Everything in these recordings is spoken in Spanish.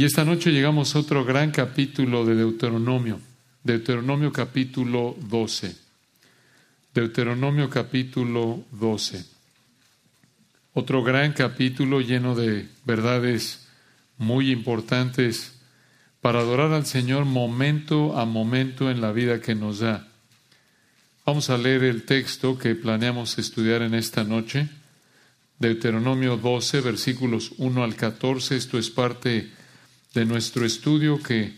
Y esta noche llegamos a otro gran capítulo de Deuteronomio, Deuteronomio capítulo 12. Deuteronomio capítulo 12. Otro gran capítulo lleno de verdades muy importantes para adorar al Señor momento a momento en la vida que nos da. Vamos a leer el texto que planeamos estudiar en esta noche. Deuteronomio 12, versículos 1 al 14. Esto es parte de nuestro estudio que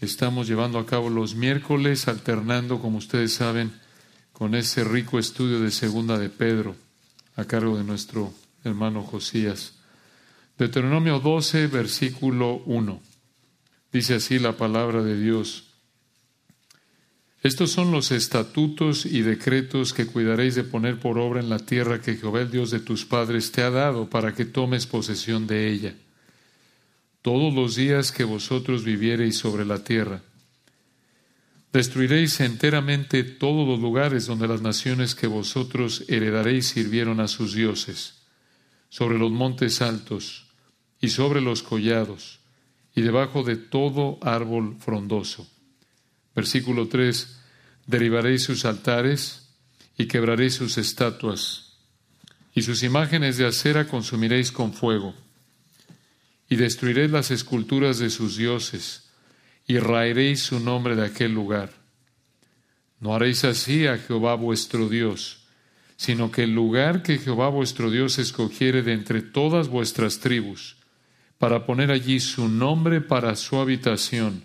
estamos llevando a cabo los miércoles, alternando, como ustedes saben, con ese rico estudio de Segunda de Pedro, a cargo de nuestro hermano Josías. Deuteronomio 12, versículo 1. Dice así la palabra de Dios. Estos son los estatutos y decretos que cuidaréis de poner por obra en la tierra que Jehová el Dios de tus padres te ha dado para que tomes posesión de ella todos los días que vosotros viviereis sobre la tierra. Destruiréis enteramente todos los lugares donde las naciones que vosotros heredaréis sirvieron a sus dioses, sobre los montes altos y sobre los collados, y debajo de todo árbol frondoso. Versículo 3. Derivaréis sus altares y quebraréis sus estatuas, y sus imágenes de acera consumiréis con fuego y destruiréis las esculturas de sus dioses, y raeréis su nombre de aquel lugar. No haréis así a Jehová vuestro Dios, sino que el lugar que Jehová vuestro Dios escogiere de entre todas vuestras tribus, para poner allí su nombre para su habitación,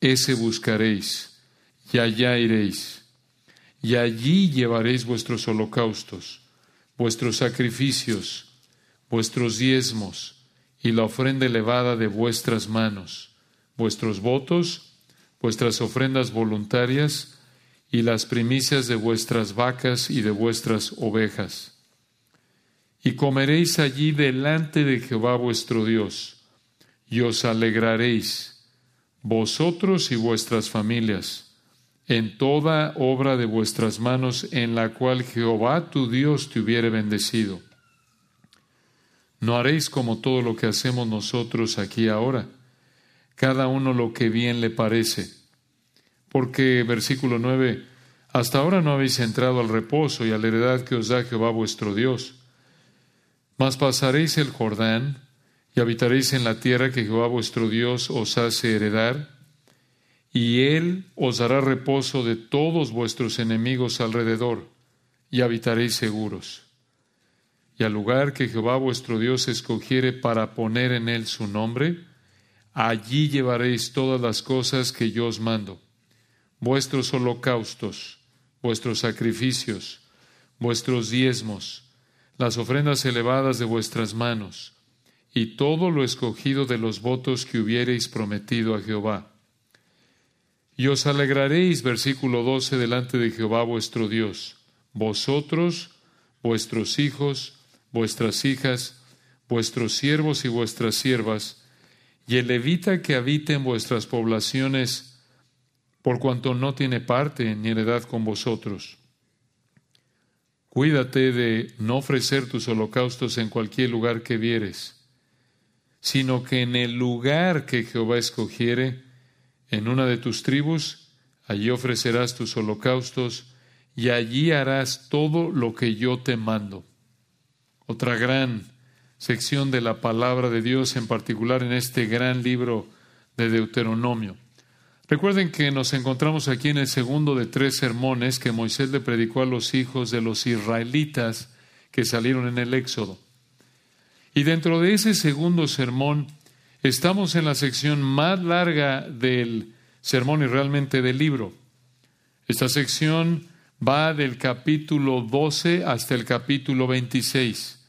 ese buscaréis, y allá iréis, y allí llevaréis vuestros holocaustos, vuestros sacrificios, vuestros diezmos, y la ofrenda elevada de vuestras manos, vuestros votos, vuestras ofrendas voluntarias y las primicias de vuestras vacas y de vuestras ovejas. Y comeréis allí delante de Jehová vuestro Dios, y os alegraréis, vosotros y vuestras familias, en toda obra de vuestras manos en la cual Jehová tu Dios te hubiere bendecido no haréis como todo lo que hacemos nosotros aquí ahora, cada uno lo que bien le parece. Porque, versículo 9, hasta ahora no habéis entrado al reposo y a la heredad que os da Jehová vuestro Dios. Mas pasaréis el Jordán y habitaréis en la tierra que Jehová vuestro Dios os hace heredar, y Él os dará reposo de todos vuestros enemigos alrededor, y habitaréis seguros y al lugar que Jehová vuestro Dios escogiere para poner en él su nombre, allí llevaréis todas las cosas que yo os mando, vuestros holocaustos, vuestros sacrificios, vuestros diezmos, las ofrendas elevadas de vuestras manos, y todo lo escogido de los votos que hubiereis prometido a Jehová. Y os alegraréis, versículo 12, delante de Jehová vuestro Dios, vosotros, vuestros hijos, vuestras hijas, vuestros siervos y vuestras siervas, y el levita que habite en vuestras poblaciones, por cuanto no tiene parte ni heredad con vosotros. Cuídate de no ofrecer tus holocaustos en cualquier lugar que vieres, sino que en el lugar que Jehová escogiere, en una de tus tribus, allí ofrecerás tus holocaustos, y allí harás todo lo que yo te mando otra gran sección de la palabra de Dios, en particular en este gran libro de Deuteronomio. Recuerden que nos encontramos aquí en el segundo de tres sermones que Moisés le predicó a los hijos de los israelitas que salieron en el Éxodo. Y dentro de ese segundo sermón estamos en la sección más larga del sermón y realmente del libro. Esta sección va del capítulo 12 hasta el capítulo 26.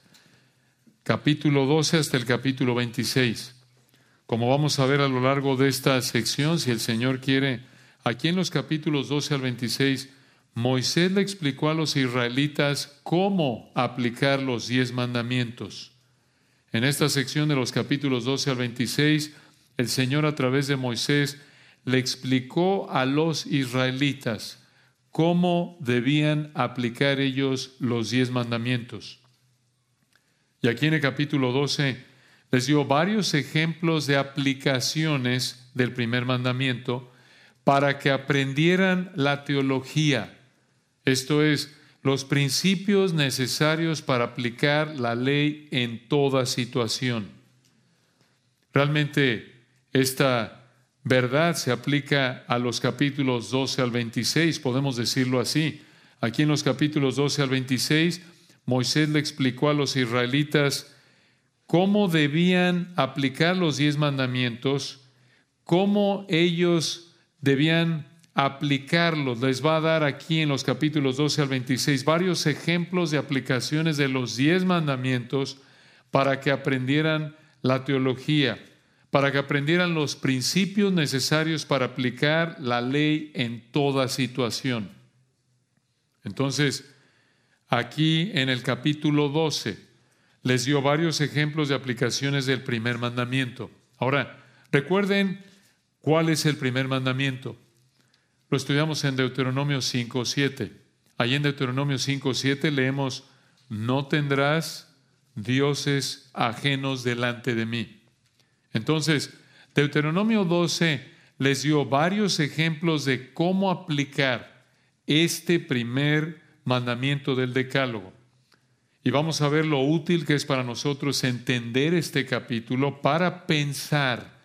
Capítulo 12 hasta el capítulo 26. Como vamos a ver a lo largo de esta sección, si el Señor quiere, aquí en los capítulos 12 al 26, Moisés le explicó a los israelitas cómo aplicar los diez mandamientos. En esta sección de los capítulos 12 al 26, el Señor a través de Moisés le explicó a los israelitas cómo debían aplicar ellos los diez mandamientos. Y aquí en el capítulo 12 les dio varios ejemplos de aplicaciones del primer mandamiento para que aprendieran la teología, esto es, los principios necesarios para aplicar la ley en toda situación. Realmente esta verdad se aplica a los capítulos 12 al 26, podemos decirlo así. Aquí en los capítulos 12 al 26, Moisés le explicó a los israelitas cómo debían aplicar los diez mandamientos, cómo ellos debían aplicarlos. Les va a dar aquí en los capítulos 12 al 26 varios ejemplos de aplicaciones de los diez mandamientos para que aprendieran la teología, para que aprendieran los principios necesarios para aplicar la ley en toda situación. Entonces, aquí en el capítulo 12 les dio varios ejemplos de aplicaciones del primer mandamiento. Ahora, recuerden cuál es el primer mandamiento. Lo estudiamos en Deuteronomio 5.7. Allí en Deuteronomio 5.7 leemos, no tendrás dioses ajenos delante de mí. Entonces, Deuteronomio 12 les dio varios ejemplos de cómo aplicar este primer mandamiento del Decálogo. Y vamos a ver lo útil que es para nosotros entender este capítulo para pensar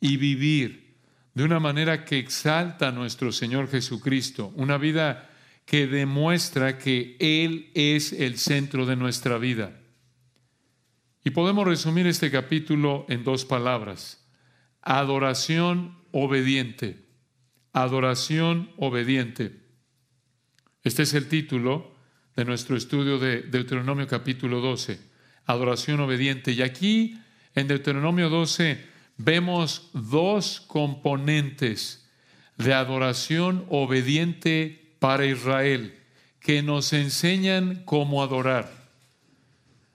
y vivir de una manera que exalta a nuestro Señor Jesucristo, una vida que demuestra que Él es el centro de nuestra vida. Y podemos resumir este capítulo en dos palabras. Adoración obediente. Adoración obediente. Este es el título de nuestro estudio de Deuteronomio capítulo 12, adoración obediente. Y aquí en Deuteronomio 12 vemos dos componentes de adoración obediente para Israel que nos enseñan cómo adorar.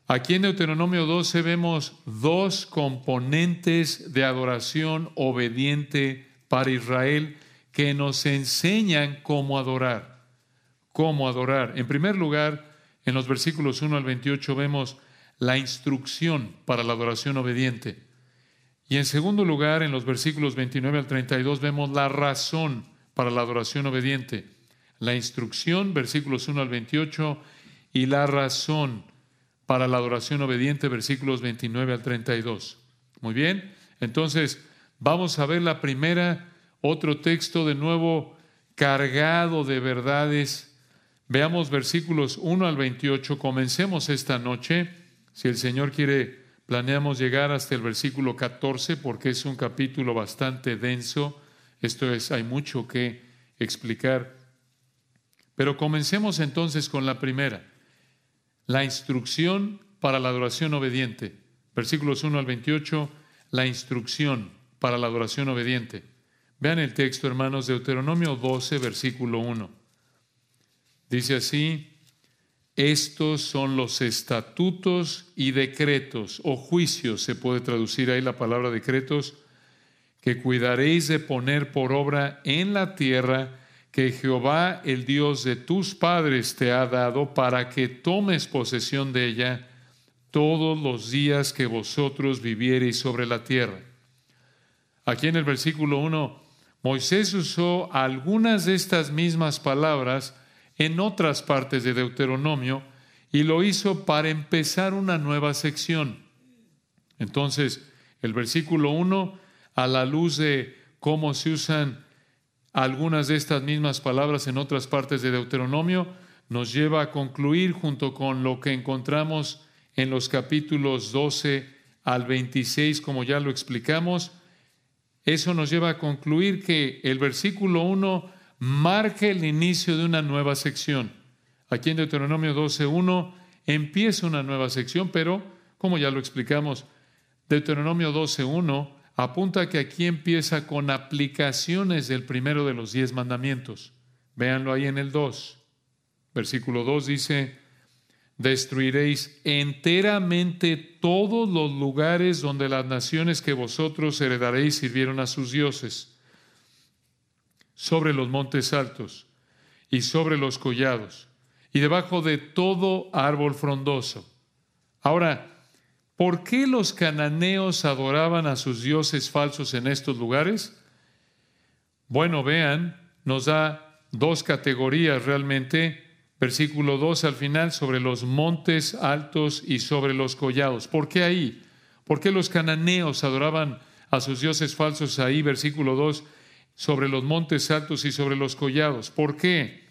Aquí en Deuteronomio 12 vemos dos componentes de adoración obediente para Israel que nos enseñan cómo adorar cómo adorar. En primer lugar, en los versículos 1 al 28 vemos la instrucción para la adoración obediente. Y en segundo lugar, en los versículos 29 al 32 vemos la razón para la adoración obediente. La instrucción, versículos 1 al 28, y la razón para la adoración obediente, versículos 29 al 32. Muy bien, entonces vamos a ver la primera, otro texto de nuevo cargado de verdades Veamos versículos 1 al 28. Comencemos esta noche. Si el Señor quiere, planeamos llegar hasta el versículo 14 porque es un capítulo bastante denso. Esto es, hay mucho que explicar. Pero comencemos entonces con la primera. La instrucción para la adoración obediente. Versículos 1 al 28. La instrucción para la adoración obediente. Vean el texto, hermanos, de Deuteronomio 12, versículo 1. Dice así, estos son los estatutos y decretos, o juicios, se puede traducir ahí la palabra decretos, que cuidaréis de poner por obra en la tierra que Jehová, el Dios de tus padres, te ha dado para que tomes posesión de ella todos los días que vosotros viviereis sobre la tierra. Aquí en el versículo 1, Moisés usó algunas de estas mismas palabras en otras partes de Deuteronomio y lo hizo para empezar una nueva sección. Entonces, el versículo 1, a la luz de cómo se usan algunas de estas mismas palabras en otras partes de Deuteronomio, nos lleva a concluir junto con lo que encontramos en los capítulos 12 al 26, como ya lo explicamos. Eso nos lleva a concluir que el versículo 1 marca el inicio de una nueva sección. Aquí en Deuteronomio 12.1 empieza una nueva sección, pero como ya lo explicamos, Deuteronomio 12.1 apunta que aquí empieza con aplicaciones del primero de los diez mandamientos. Véanlo ahí en el 2. Versículo 2 dice, destruiréis enteramente todos los lugares donde las naciones que vosotros heredaréis sirvieron a sus dioses sobre los montes altos y sobre los collados y debajo de todo árbol frondoso. Ahora, ¿Por qué los cananeos adoraban a sus dioses falsos en estos lugares? Bueno, vean, nos da dos categorías realmente. Versículo 2 al final, sobre los montes altos y sobre los collados. ¿Por qué ahí? ¿Por qué los cananeos adoraban a sus dioses falsos ahí? Versículo 2, sobre los montes altos y sobre los collados. ¿Por qué?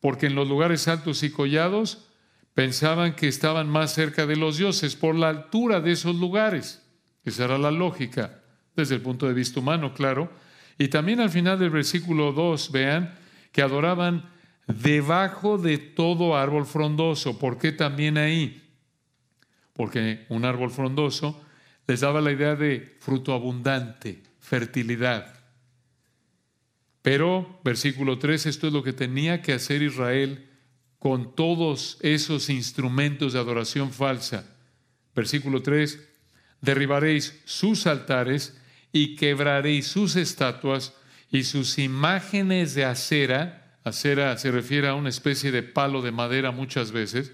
Porque en los lugares altos y collados pensaban que estaban más cerca de los dioses por la altura de esos lugares. Esa era la lógica, desde el punto de vista humano, claro. Y también al final del versículo 2, vean que adoraban debajo de todo árbol frondoso. ¿Por qué también ahí? Porque un árbol frondoso les daba la idea de fruto abundante, fertilidad. Pero, versículo 3, esto es lo que tenía que hacer Israel con todos esos instrumentos de adoración falsa. Versículo 3, derribaréis sus altares y quebraréis sus estatuas y sus imágenes de acera, acera se refiere a una especie de palo de madera muchas veces,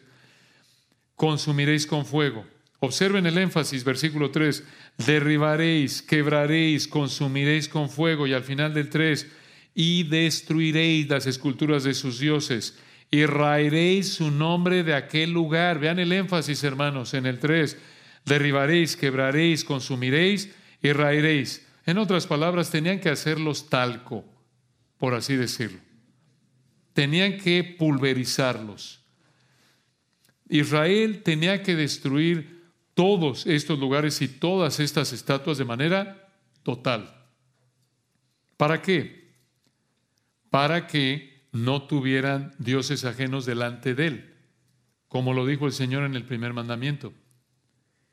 consumiréis con fuego. Observen el énfasis, versículo 3, derribaréis, quebraréis, consumiréis con fuego y al final del 3, y destruiréis las esculturas de sus dioses y raeréis su nombre de aquel lugar. Vean el énfasis, hermanos, en el 3. Derribaréis, quebraréis, consumiréis y raeréis. En otras palabras, tenían que hacerlos talco, por así decirlo. Tenían que pulverizarlos. Israel tenía que destruir todos estos lugares y todas estas estatuas de manera total. ¿Para qué? Para que no tuvieran dioses ajenos delante de él, como lo dijo el Señor en el primer mandamiento.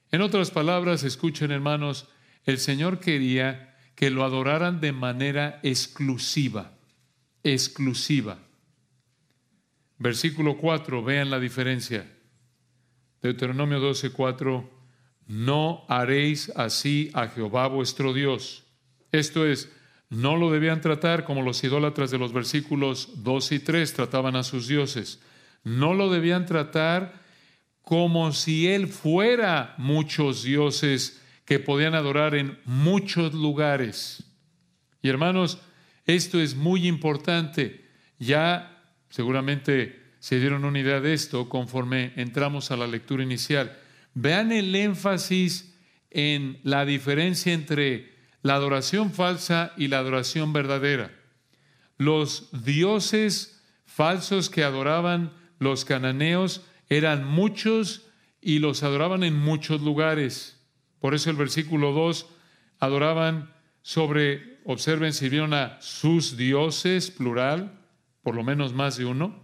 En otras palabras, escuchen hermanos, el Señor quería que lo adoraran de manera exclusiva, exclusiva. Versículo 4, vean la diferencia. Deuteronomio 12, 4, no haréis así a Jehová vuestro Dios. Esto es, no lo debían tratar como los idólatras de los versículos 2 y 3 trataban a sus dioses. No lo debían tratar como si Él fuera muchos dioses que podían adorar en muchos lugares. Y hermanos, esto es muy importante. Ya seguramente se dieron una idea de esto conforme entramos a la lectura inicial. Vean el énfasis en la diferencia entre la adoración falsa y la adoración verdadera. Los dioses falsos que adoraban los cananeos eran muchos y los adoraban en muchos lugares. Por eso el versículo 2 adoraban sobre, observen, sirvieron a sus dioses, plural, por lo menos más de uno,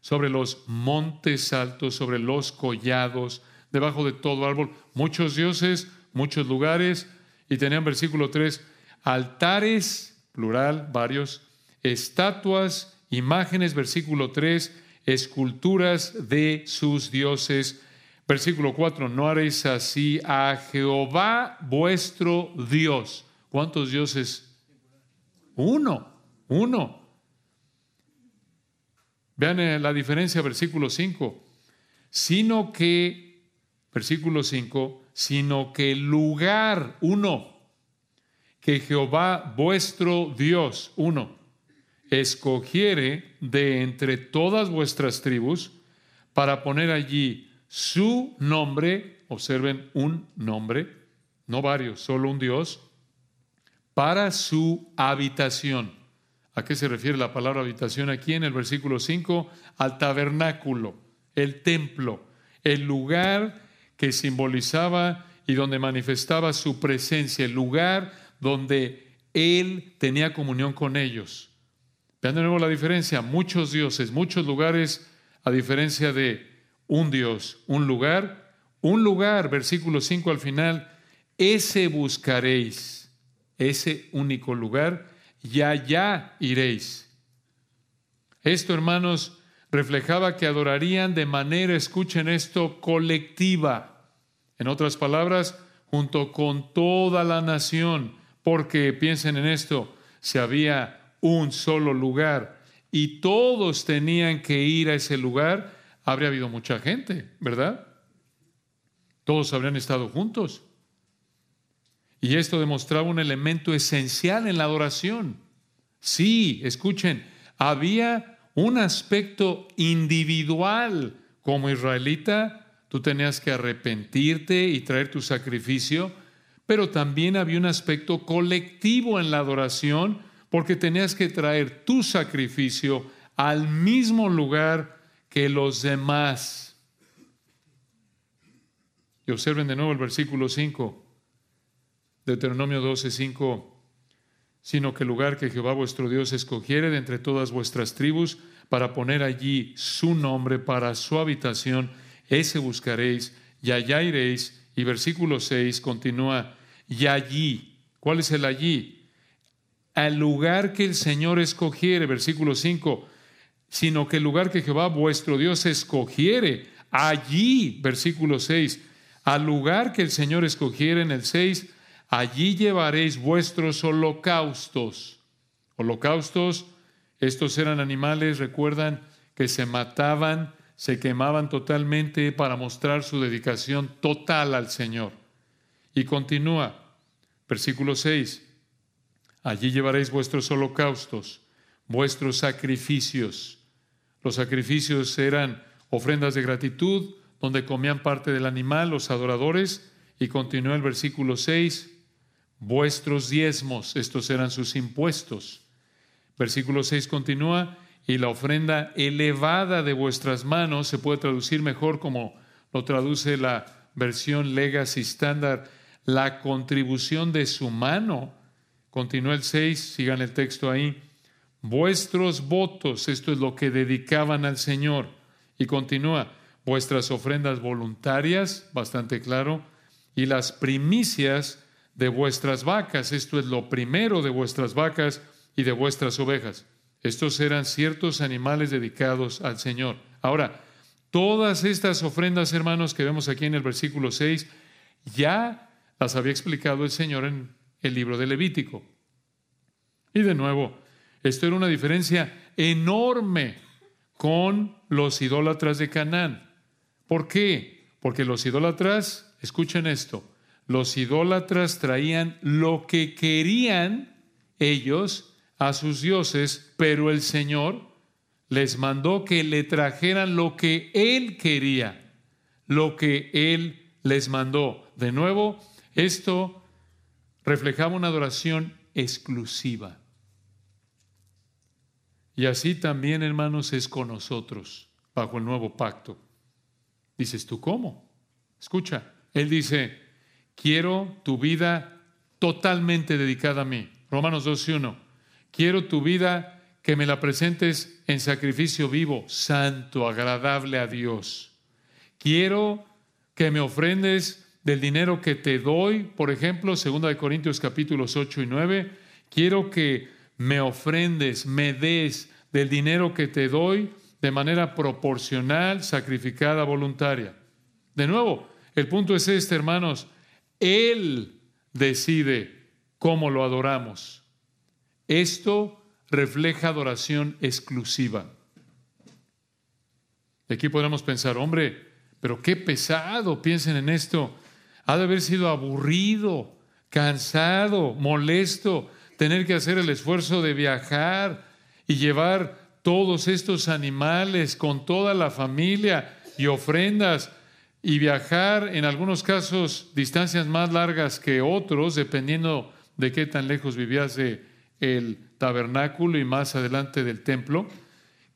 sobre los montes altos, sobre los collados, debajo de todo árbol, muchos dioses, muchos lugares, y tenían versículo 3, altares, plural, varios, estatuas, imágenes, versículo 3, esculturas de sus dioses. Versículo 4, no haréis así a Jehová vuestro Dios. ¿Cuántos dioses? Uno, uno. Vean eh, la diferencia, versículo 5. Sino que, versículo 5, sino que el lugar, uno, que Jehová vuestro Dios, uno, escogiere de entre todas vuestras tribus para poner allí su nombre, observen un nombre, no varios, solo un Dios, para su habitación. ¿A qué se refiere la palabra habitación aquí en el versículo 5? Al tabernáculo, el templo, el lugar que simbolizaba y donde manifestaba su presencia, el lugar donde Él tenía comunión con ellos. Vean de nuevo la diferencia, muchos dioses, muchos lugares, a diferencia de un Dios, un lugar, un lugar, versículo 5 al final, ese buscaréis, ese único lugar, y allá iréis. Esto, hermanos, reflejaba que adorarían de manera, escuchen esto, colectiva. En otras palabras, junto con toda la nación, porque piensen en esto, si había un solo lugar y todos tenían que ir a ese lugar, habría habido mucha gente, ¿verdad? Todos habrían estado juntos. Y esto demostraba un elemento esencial en la adoración. Sí, escuchen, había un aspecto individual como israelita, tú tenías que arrepentirte y traer tu sacrificio, pero también había un aspecto colectivo en la adoración porque tenías que traer tu sacrificio al mismo lugar que los demás. Y observen de nuevo el versículo 5, Deuteronomio 12, 5 sino que el lugar que Jehová vuestro Dios escogiere de entre todas vuestras tribus para poner allí su nombre para su habitación, ese buscaréis y allá iréis. Y versículo 6 continúa, y allí, ¿cuál es el allí? Al lugar que el Señor escogiere, versículo 5, sino que el lugar que Jehová vuestro Dios escogiere, allí, versículo 6, al lugar que el Señor escogiere en el 6, allí llevaréis vuestros holocaustos. Holocaustos, estos eran animales, recuerdan, que se mataban, se quemaban totalmente para mostrar su dedicación total al Señor. Y continúa, versículo 6, allí llevaréis vuestros holocaustos, vuestros sacrificios. Los sacrificios eran ofrendas de gratitud, donde comían parte del animal los adoradores, y continúa el versículo 6, vuestros diezmos, estos eran sus impuestos. Versículo 6 continúa, y la ofrenda elevada de vuestras manos se puede traducir mejor como lo traduce la versión Legacy Standard, la contribución de su mano. Continúa el 6, sigan el texto ahí. Vuestros votos, esto es lo que dedicaban al Señor. Y continúa, vuestras ofrendas voluntarias, bastante claro, y las primicias de vuestras vacas. Esto es lo primero de vuestras vacas y de vuestras ovejas. Estos eran ciertos animales dedicados al Señor. Ahora, todas estas ofrendas, hermanos, que vemos aquí en el versículo 6, ya las había explicado el Señor en el libro de Levítico. Y de nuevo, esto era una diferencia enorme con los idólatras de Canaán. ¿Por qué? Porque los idólatras, escuchen esto, los idólatras traían lo que querían ellos a sus dioses, pero el Señor les mandó que le trajeran lo que Él quería, lo que Él les mandó. De nuevo, esto reflejaba una adoración exclusiva. Y así también, hermanos, es con nosotros, bajo el nuevo pacto. Dices tú, ¿cómo? Escucha, Él dice, quiero tu vida totalmente dedicada a mí. Romanos 12.1. Quiero tu vida que me la presentes en sacrificio vivo, santo, agradable a Dios. Quiero que me ofrendes del dinero que te doy, por ejemplo, 2 Corintios capítulos 8 y 9. Quiero que me ofrendes, me des del dinero que te doy de manera proporcional, sacrificada, voluntaria. De nuevo, el punto es este, hermanos, él decide cómo lo adoramos. Esto refleja adoración exclusiva. Aquí podemos pensar, hombre, pero qué pesado, piensen en esto. Ha de haber sido aburrido, cansado, molesto, tener que hacer el esfuerzo de viajar y llevar todos estos animales con toda la familia y ofrendas y viajar en algunos casos distancias más largas que otros, dependiendo de qué tan lejos vivías el tabernáculo y más adelante del templo.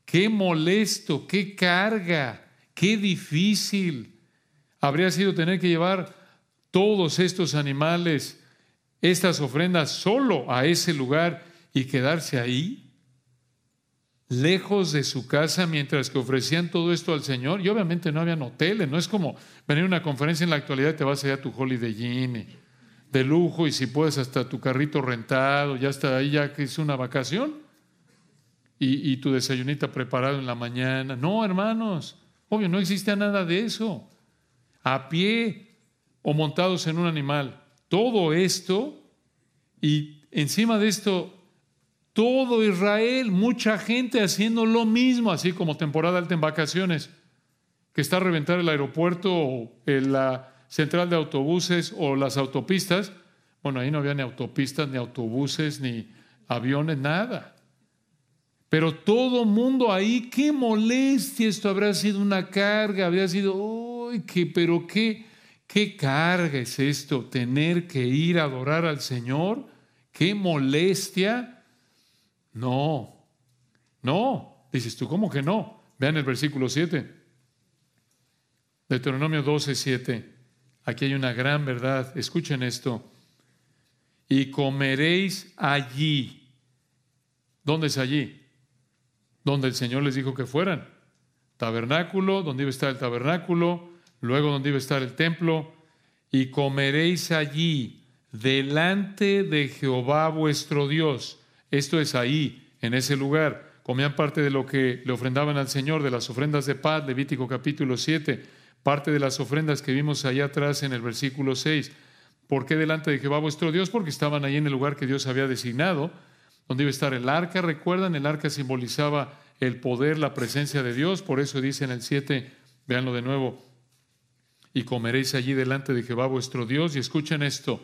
Qué molesto, qué carga, qué difícil habría sido tener que llevar todos estos animales, estas ofrendas solo a ese lugar y quedarse ahí lejos de su casa mientras que ofrecían todo esto al Señor. Y obviamente no habían hoteles, no es como venir a una conferencia en la actualidad y te vas allá a tu Holiday Inn de lujo y si puedes hasta tu carrito rentado, ya está ahí ya que es una vacación y, y tu desayunita preparado en la mañana. No, hermanos, obvio, no existe nada de eso. A pie o montados en un animal. Todo esto y encima de esto todo Israel, mucha gente haciendo lo mismo, así como temporada alta en vacaciones, que está a reventar el aeropuerto o la central de autobuses o las autopistas. Bueno, ahí no había ni autopistas, ni autobuses, ni aviones, nada. Pero todo mundo ahí, qué molestia, esto habrá sido una carga, habría sido, uy, qué, pero qué, qué carga es esto, tener que ir a adorar al Señor, qué molestia. No, no, dices tú, ¿cómo que no? Vean el versículo 7. Deuteronomio 12, 7. Aquí hay una gran verdad. Escuchen esto. Y comeréis allí. ¿Dónde es allí? Donde el Señor les dijo que fueran. Tabernáculo, donde iba a estar el tabernáculo, luego donde iba a estar el templo. Y comeréis allí delante de Jehová vuestro Dios. Esto es ahí, en ese lugar. Comían parte de lo que le ofrendaban al Señor, de las ofrendas de paz, Levítico capítulo 7 parte de las ofrendas que vimos allá atrás en el versículo 6. ¿Por qué delante de Jehová vuestro Dios? Porque estaban ahí en el lugar que Dios había designado, donde iba a estar el arca. Recuerdan, el arca simbolizaba el poder, la presencia de Dios. Por eso dice en el 7, véanlo de nuevo, y comeréis allí delante de Jehová vuestro Dios. Y escuchen esto,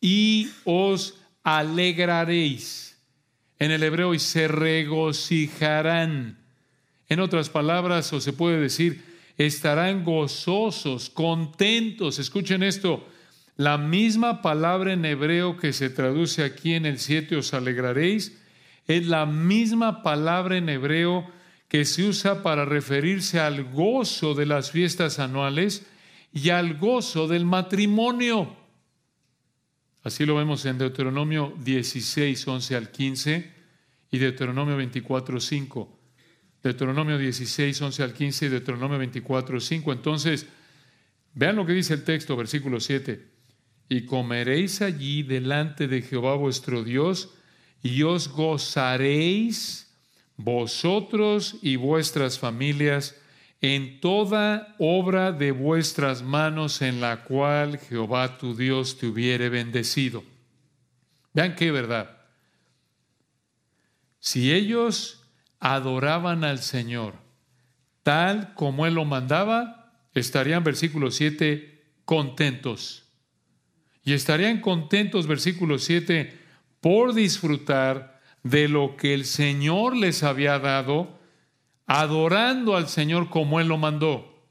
y os alegraréis. En el hebreo, y se regocijarán. En otras palabras, o se puede decir, estarán gozosos, contentos. Escuchen esto, la misma palabra en hebreo que se traduce aquí en el 7, os alegraréis, es la misma palabra en hebreo que se usa para referirse al gozo de las fiestas anuales y al gozo del matrimonio. Así lo vemos en Deuteronomio 16, 11 al 15 y Deuteronomio 24, 5. Deuteronomio 16, 11 al 15 y Deuteronomio 24, 5. Entonces, vean lo que dice el texto, versículo 7. Y comeréis allí delante de Jehová vuestro Dios, y os gozaréis vosotros y vuestras familias en toda obra de vuestras manos en la cual Jehová tu Dios te hubiere bendecido. Vean qué verdad. Si ellos adoraban al Señor tal como Él lo mandaba, estarían, versículo 7, contentos. Y estarían contentos, versículo 7, por disfrutar de lo que el Señor les había dado, adorando al Señor como Él lo mandó.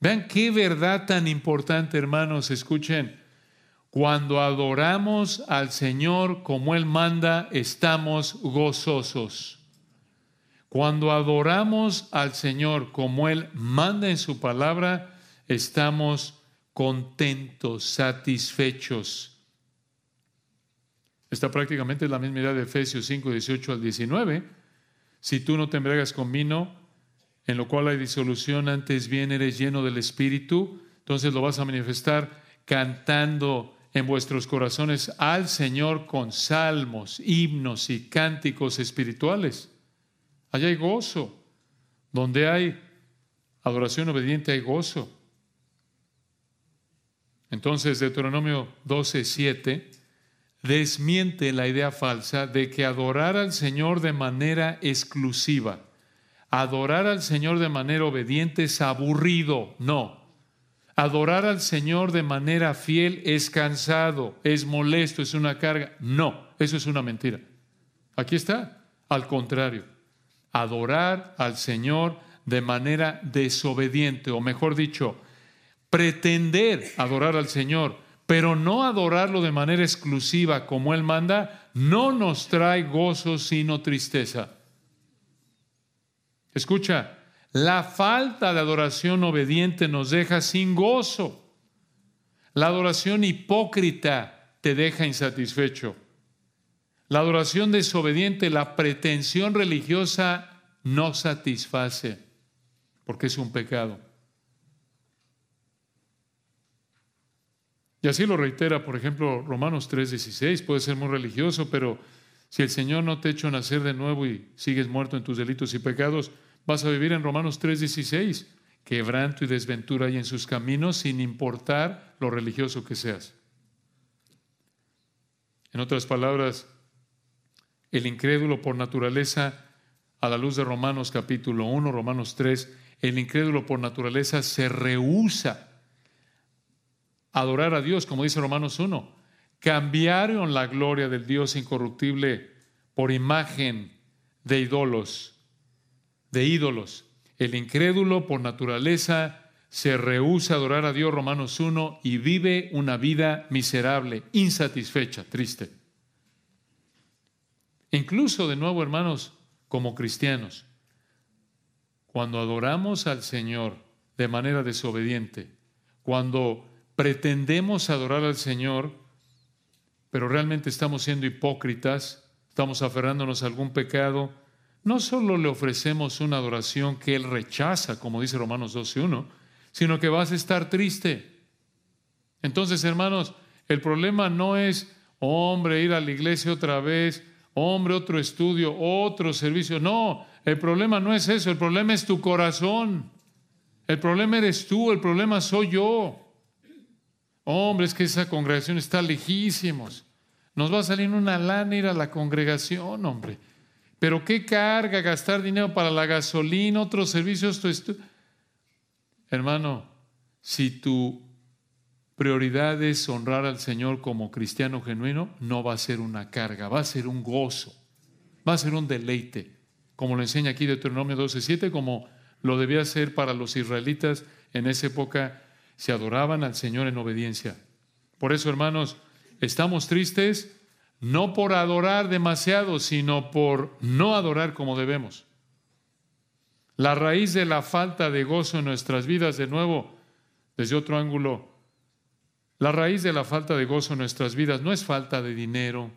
Vean qué verdad tan importante, hermanos, escuchen. Cuando adoramos al Señor como Él manda, estamos gozosos. Cuando adoramos al Señor como Él manda en su palabra, estamos contentos, satisfechos. Esta prácticamente la misma idea de Efesios 5, 18 al 19. Si tú no te embriagas con vino, en lo cual hay disolución, antes bien eres lleno del Espíritu, entonces lo vas a manifestar cantando en vuestros corazones al Señor con salmos, himnos y cánticos espirituales. Allá hay gozo. Donde hay adoración obediente hay gozo. Entonces, Deuteronomio 12, 7 desmiente la idea falsa de que adorar al Señor de manera exclusiva, adorar al Señor de manera obediente es aburrido. No. Adorar al Señor de manera fiel es cansado, es molesto, es una carga. No, eso es una mentira. Aquí está. Al contrario adorar al Señor de manera desobediente, o mejor dicho, pretender adorar al Señor, pero no adorarlo de manera exclusiva como Él manda, no nos trae gozo sino tristeza. Escucha, la falta de adoración obediente nos deja sin gozo. La adoración hipócrita te deja insatisfecho. La adoración desobediente, la pretensión religiosa no satisface porque es un pecado. Y así lo reitera, por ejemplo, Romanos 3:16, puede ser muy religioso, pero si el Señor no te ha hecho nacer de nuevo y sigues muerto en tus delitos y pecados, vas a vivir en Romanos 3:16, quebranto y desventura hay en sus caminos sin importar lo religioso que seas. En otras palabras, el incrédulo por naturaleza, a la luz de Romanos capítulo 1, Romanos 3, el incrédulo por naturaleza se rehúsa adorar a Dios, como dice Romanos 1. Cambiaron la gloria del Dios incorruptible por imagen de ídolos, de ídolos. El incrédulo por naturaleza se rehúsa a adorar a Dios, Romanos 1, y vive una vida miserable, insatisfecha, triste. Incluso, de nuevo, hermanos, como cristianos, cuando adoramos al Señor de manera desobediente, cuando pretendemos adorar al Señor, pero realmente estamos siendo hipócritas, estamos aferrándonos a algún pecado, no solo le ofrecemos una adoración que Él rechaza, como dice Romanos 12.1, sino que vas a estar triste. Entonces, hermanos, el problema no es, hombre, ir a la iglesia otra vez, hombre, otro estudio, otro servicio. No, el problema no es eso, el problema es tu corazón. El problema eres tú, el problema soy yo. Hombre, es que esa congregación está lejísimos. Nos va a salir una lana ir a la congregación, hombre. Pero qué carga gastar dinero para la gasolina, otros servicios. Hermano, si tu prioridad es honrar al Señor como cristiano genuino, no va a ser una carga, va a ser un gozo, va a ser un deleite, como lo enseña aquí Deuteronomio 12:7, como lo debía ser para los israelitas en esa época, se adoraban al Señor en obediencia. Por eso, hermanos, estamos tristes no por adorar demasiado, sino por no adorar como debemos. La raíz de la falta de gozo en nuestras vidas, de nuevo, desde otro ángulo, la raíz de la falta de gozo en nuestras vidas no es falta de dinero.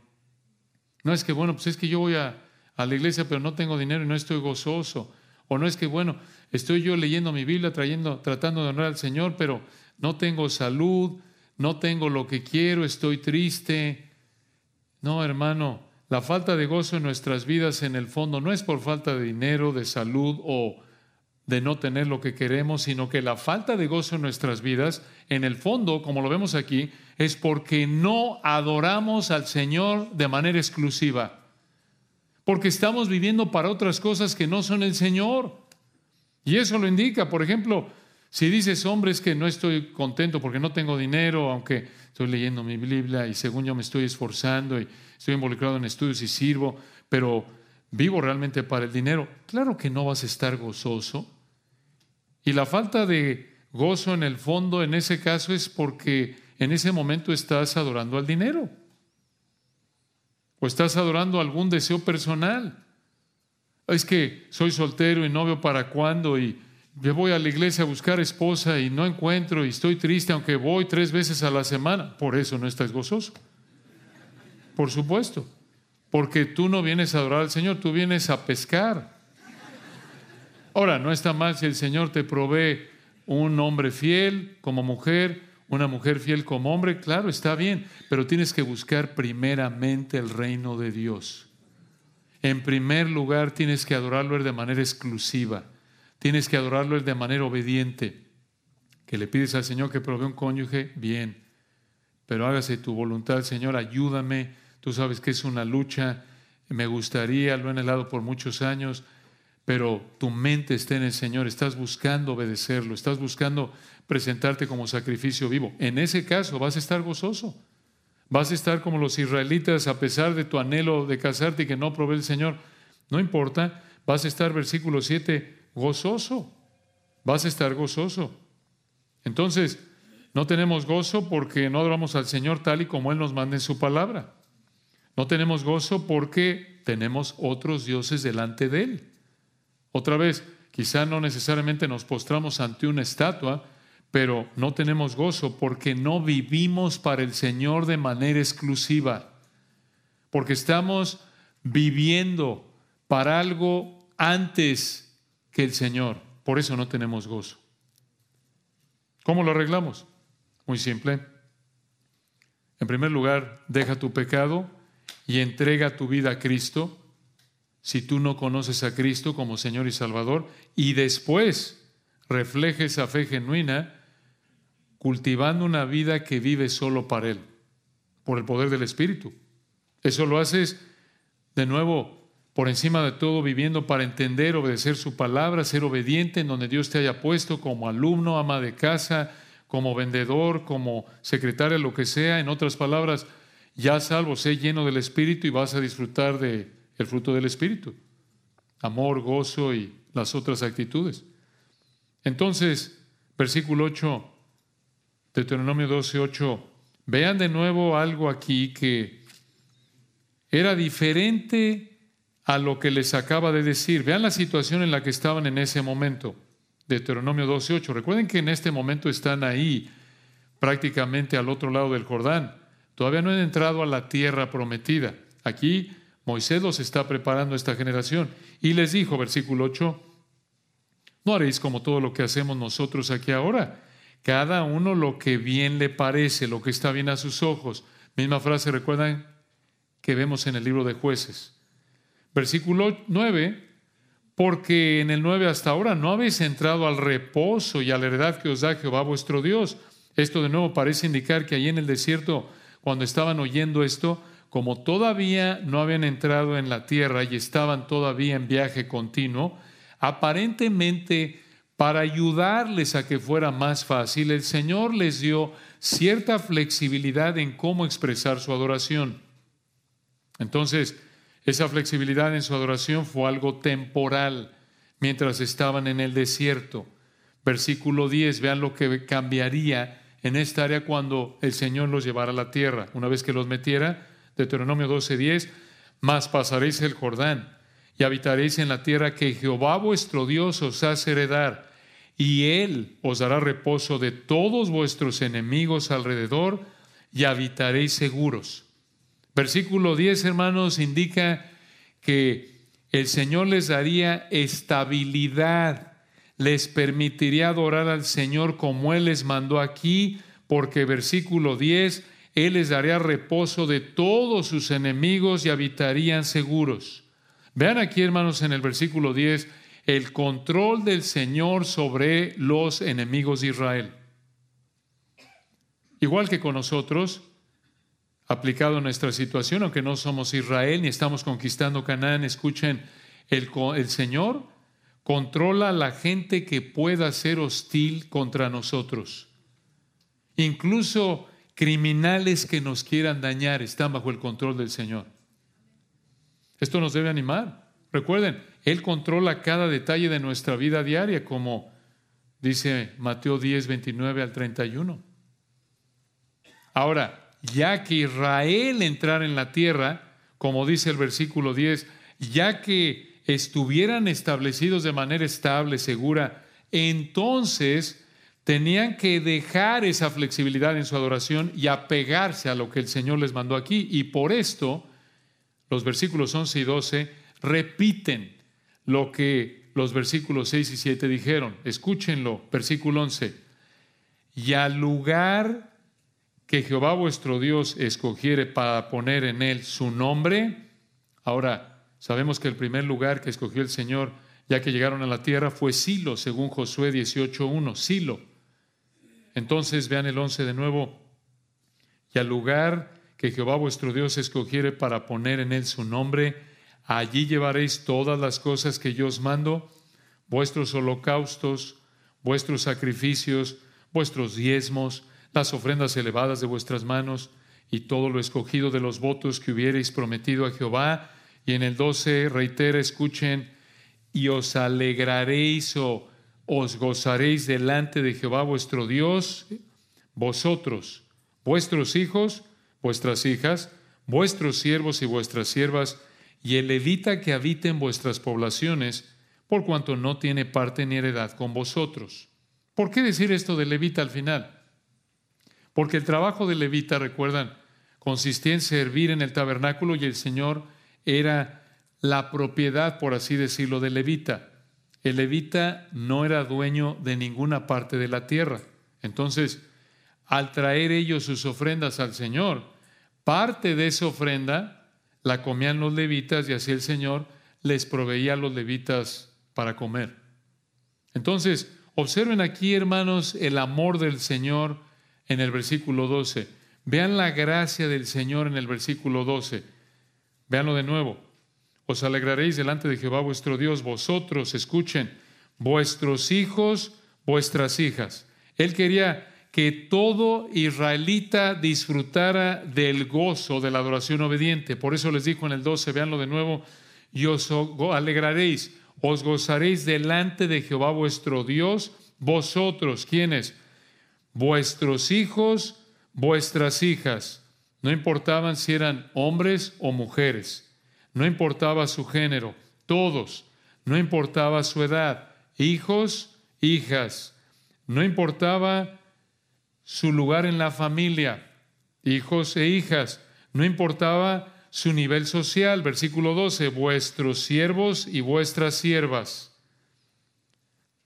No es que, bueno, pues es que yo voy a, la iglesia, pero no tengo dinero y no estoy gozoso. O no es que, bueno, estoy yo leyendo mi Biblia, trayendo, tratando de honrar al Señor, pero no tengo salud, no tengo lo que quiero, estoy triste. No, hermano, la falta de gozo en nuestras vidas en el fondo no es por falta de dinero, de salud o de no tener lo que queremos, sino que la falta de gozo en nuestras vidas, en el fondo, como lo vemos aquí, es porque no adoramos al Señor de manera exclusiva, porque estamos viviendo para otras cosas que no son el Señor. Y eso lo indica, por ejemplo, si dices, hombre, es que no estoy contento porque no tengo dinero, aunque estoy leyendo mi Biblia y según yo me estoy esforzando y estoy involucrado en estudios y sirvo, pero vivo realmente para el dinero, claro que no vas a estar gozoso. Y la falta de gozo en el fondo en ese caso es porque en ese momento estás adorando al dinero o estás adorando algún deseo personal. Es que soy soltero y no veo para cuándo y yo voy a la iglesia a buscar esposa y no encuentro y estoy triste aunque voy tres veces a la semana. Por eso no estás gozoso. Por supuesto. Porque tú no vienes a adorar al Señor, tú vienes a pescar. Ahora, no está mal si el Señor te provee un hombre fiel como mujer, una mujer fiel como hombre, claro, está bien, pero tienes que buscar primeramente el reino de Dios. En primer lugar, tienes que adorarlo de manera exclusiva. Tienes que adorarlo de manera obediente. Que le pides al Señor que provee un cónyuge, bien. Pero hágase tu voluntad, Señor, ayúdame. Tú sabes que es una lucha. Me gustaría, lo he anhelado por muchos años, pero tu mente está en el Señor. Estás buscando obedecerlo. Estás buscando presentarte como sacrificio vivo. En ese caso vas a estar gozoso. Vas a estar como los israelitas a pesar de tu anhelo de casarte y que no provee el Señor. No importa. Vas a estar, versículo 7, gozoso. Vas a estar gozoso. Entonces, no tenemos gozo porque no adoramos al Señor tal y como Él nos manda en su palabra. No tenemos gozo porque tenemos otros dioses delante de Él. Otra vez, quizá no necesariamente nos postramos ante una estatua, pero no tenemos gozo porque no vivimos para el Señor de manera exclusiva, porque estamos viviendo para algo antes que el Señor. Por eso no tenemos gozo. ¿Cómo lo arreglamos? Muy simple. En primer lugar, deja tu pecado y entrega tu vida a Cristo. Si tú no conoces a Cristo como Señor y Salvador, y después refleja esa fe genuina, cultivando una vida que vive solo para Él, por el poder del Espíritu. Eso lo haces de nuevo por encima de todo viviendo para entender, obedecer su palabra, ser obediente en donde Dios te haya puesto como alumno, ama de casa, como vendedor, como secretaria, lo que sea. En otras palabras, ya salvo, sé lleno del Espíritu y vas a disfrutar del el fruto del Espíritu. Amor, gozo y las otras actitudes. Entonces, versículo 8, Deuteronomio 12, 8, vean de nuevo algo aquí que era diferente a lo que les acaba de decir. Vean la situación en la que estaban en ese momento. Deuteronomio 12, 8. Recuerden que en este momento están ahí, prácticamente al otro lado del Jordán. Todavía no han entrado a la tierra prometida. Aquí Moisés los está preparando esta generación. Y les dijo, versículo 8, no haréis como todo lo que hacemos nosotros aquí ahora. Cada uno lo que bien le parece, lo que está bien a sus ojos. Misma frase, recuerdan que vemos en el libro de jueces. Versículo 9, porque en el 9 hasta ahora no habéis entrado al reposo y a la heredad que os da Jehová vuestro Dios. Esto de nuevo parece indicar que allí en el desierto, cuando estaban oyendo esto, como todavía no habían entrado en la tierra y estaban todavía en viaje continuo, aparentemente para ayudarles a que fuera más fácil, el Señor les dio cierta flexibilidad en cómo expresar su adoración. Entonces, esa flexibilidad en su adoración fue algo temporal mientras estaban en el desierto. Versículo 10, vean lo que cambiaría en esta área cuando el Señor los llevara a la tierra. Una vez que los metiera, Deuteronomio 12, 10, más pasaréis el Jordán y habitaréis en la tierra que Jehová vuestro Dios os hace heredar, y Él os dará reposo de todos vuestros enemigos alrededor, y habitaréis seguros. Versículo 10, hermanos, indica que el Señor les daría estabilidad, les permitiría adorar al Señor como Él les mandó aquí, porque versículo 10, Él les daría reposo de todos sus enemigos y habitarían seguros. Vean aquí, hermanos, en el versículo 10, el control del Señor sobre los enemigos de Israel. Igual que con nosotros, aplicado a nuestra situación, aunque no somos Israel ni estamos conquistando Canaán, escuchen, el, Señor controla a la gente que pueda ser hostil contra nosotros. Incluso criminales que nos quieran dañar están bajo el control del Señor. Esto nos debe animar. Recuerden, Él controla cada detalle de nuestra vida diaria, como dice Mateo 10, 29 al 31. Ahora, ya que Israel entrara en la tierra, como dice el versículo 10, ya que estuvieran establecidos de manera estable, segura, entonces tenían que dejar esa flexibilidad en su adoración y apegarse a lo que el Señor les mandó aquí. Y por esto, los versículos 11 y 12 repiten lo que los versículos 6 y 7 dijeron. Escúchenlo, versículo 11. Y al lugar que Jehová vuestro Dios escogiere para poner en él su nombre. Ahora, sabemos que el primer lugar que escogió el Señor, ya que llegaron a la tierra, fue Silo, según Josué 18.1, Silo. Entonces vean el 11 de nuevo. Y al lugar que Jehová vuestro Dios escogiere para poner en él su nombre, allí llevaréis todas las cosas que yo os mando, vuestros holocaustos, vuestros sacrificios, vuestros diezmos, las ofrendas elevadas de vuestras manos y todo lo escogido de los votos que hubierais prometido a Jehová. Y en el 12 reitera, escuchen, y os alegraréis o os gozaréis delante de Jehová vuestro Dios, vosotros, vuestros hijos, vuestras hijas, vuestros siervos y vuestras siervas, y el levita que habite en vuestras poblaciones, por cuanto no tiene parte ni heredad con vosotros. ¿Por qué decir esto de levita al final? Porque el trabajo de levita, recuerdan, consistía en servir en el tabernáculo y el Señor era la propiedad, por así decirlo, de levita. El levita no era dueño de ninguna parte de la tierra. Entonces, al traer ellos sus ofrendas al Señor, Parte de esa ofrenda la comían los levitas y así el Señor les proveía a los levitas para comer. Entonces, observen aquí, hermanos, el amor del Señor en el versículo 12. Vean la gracia del Señor en el versículo 12. Veanlo de nuevo. Os alegraréis delante de Jehová vuestro Dios, vosotros, escuchen, vuestros hijos, vuestras hijas. Él quería que todo israelita disfrutara del gozo de la adoración obediente. Por eso les dijo en el 12, veanlo de nuevo, y os alegraréis, os gozaréis delante de Jehová vuestro Dios, vosotros, ¿quiénes? Vuestros hijos, vuestras hijas. No importaban si eran hombres o mujeres, no importaba su género, todos, no importaba su edad, hijos, hijas, no importaba su lugar en la familia, hijos e hijas, no importaba su nivel social, versículo 12, vuestros siervos y vuestras siervas.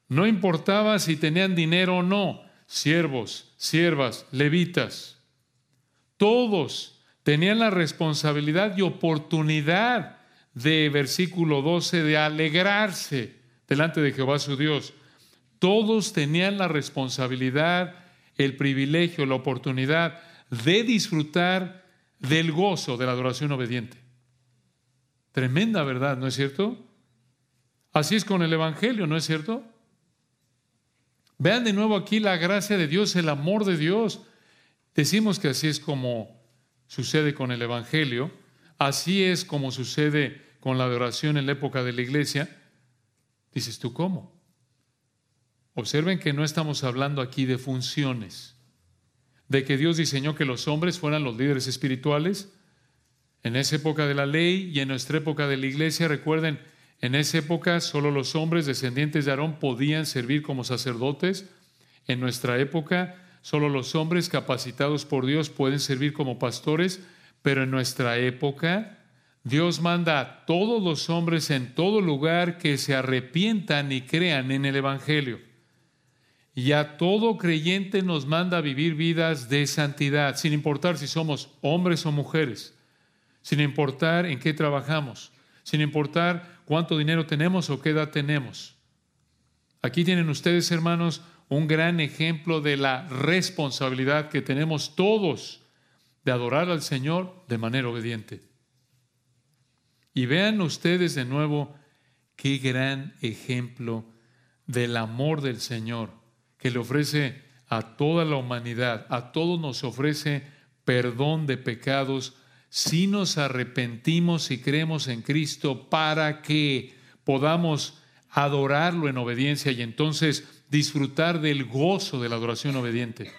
No importaba si tenían dinero o no, siervos, siervas, levitas. Todos tenían la responsabilidad y oportunidad de versículo 12 de alegrarse delante de Jehová su Dios. Todos tenían la responsabilidad, el privilegio, la oportunidad de disfrutar del gozo de la adoración obediente. Tremenda verdad, ¿no es cierto? Así es con el Evangelio, ¿no es cierto? Vean de nuevo aquí la gracia de Dios, el amor de Dios. Decimos que así es como sucede con el Evangelio, así es como sucede con la adoración en la época de la iglesia. Dices tú, ¿cómo? Observen que no estamos hablando aquí de funciones de que Dios diseñó que los hombres fueran los líderes espirituales. En esa época de la ley y en nuestra época de la iglesia, recuerden, en esa época solo los hombres descendientes de Aarón podían servir como sacerdotes. En nuestra época solo los hombres capacitados por Dios pueden servir como pastores, pero en nuestra época Dios manda a todos los hombres en todo lugar que se arrepientan y crean en el Evangelio. Y a todo creyente nos manda a vivir vidas de santidad, sin importar si somos hombres o mujeres, sin importar en qué trabajamos, sin importar cuánto dinero tenemos o qué edad tenemos. Aquí tienen ustedes, hermanos, un gran ejemplo de la responsabilidad que tenemos todos de adorar al Señor de manera obediente. Y vean ustedes de nuevo qué gran ejemplo del amor del Señor que le ofrece a toda la humanidad, a todos nos ofrece perdón de pecados si nos arrepentimos y creemos en Cristo para que podamos adorarlo en obediencia y entonces disfrutar del gozo de la adoración obediente.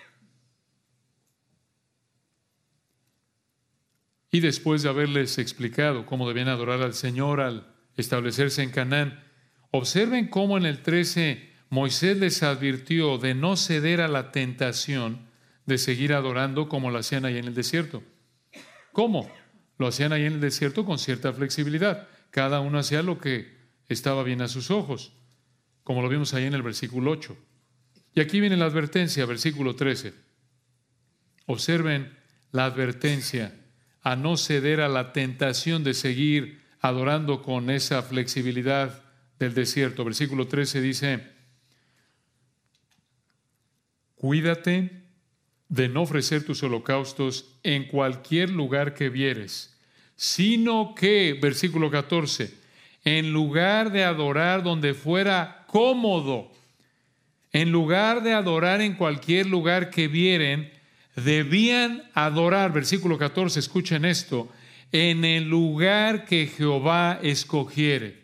Y después de haberles explicado cómo debían adorar al Señor al establecerse en Canaán, observen cómo en el 13 Moisés les advirtió de no ceder a la tentación de seguir adorando como lo hacían ahí en el desierto. ¿Cómo? Lo hacían ahí en el desierto con cierta flexibilidad. Cada uno hacía lo que estaba bien a sus ojos, como lo vimos ahí en el versículo 8. Y aquí viene la advertencia, versículo 13. Observen la advertencia a no ceder a la tentación de seguir adorando con esa flexibilidad del desierto. Versículo 13 dice, Cuídate de no ofrecer tus holocaustos en cualquier lugar que vieres, sino que, versículo 14, en lugar de adorar donde fuera cómodo, en lugar de adorar en cualquier lugar que vieren, debían adorar, versículo 14, escuchen esto, en el lugar que Jehová escogiere,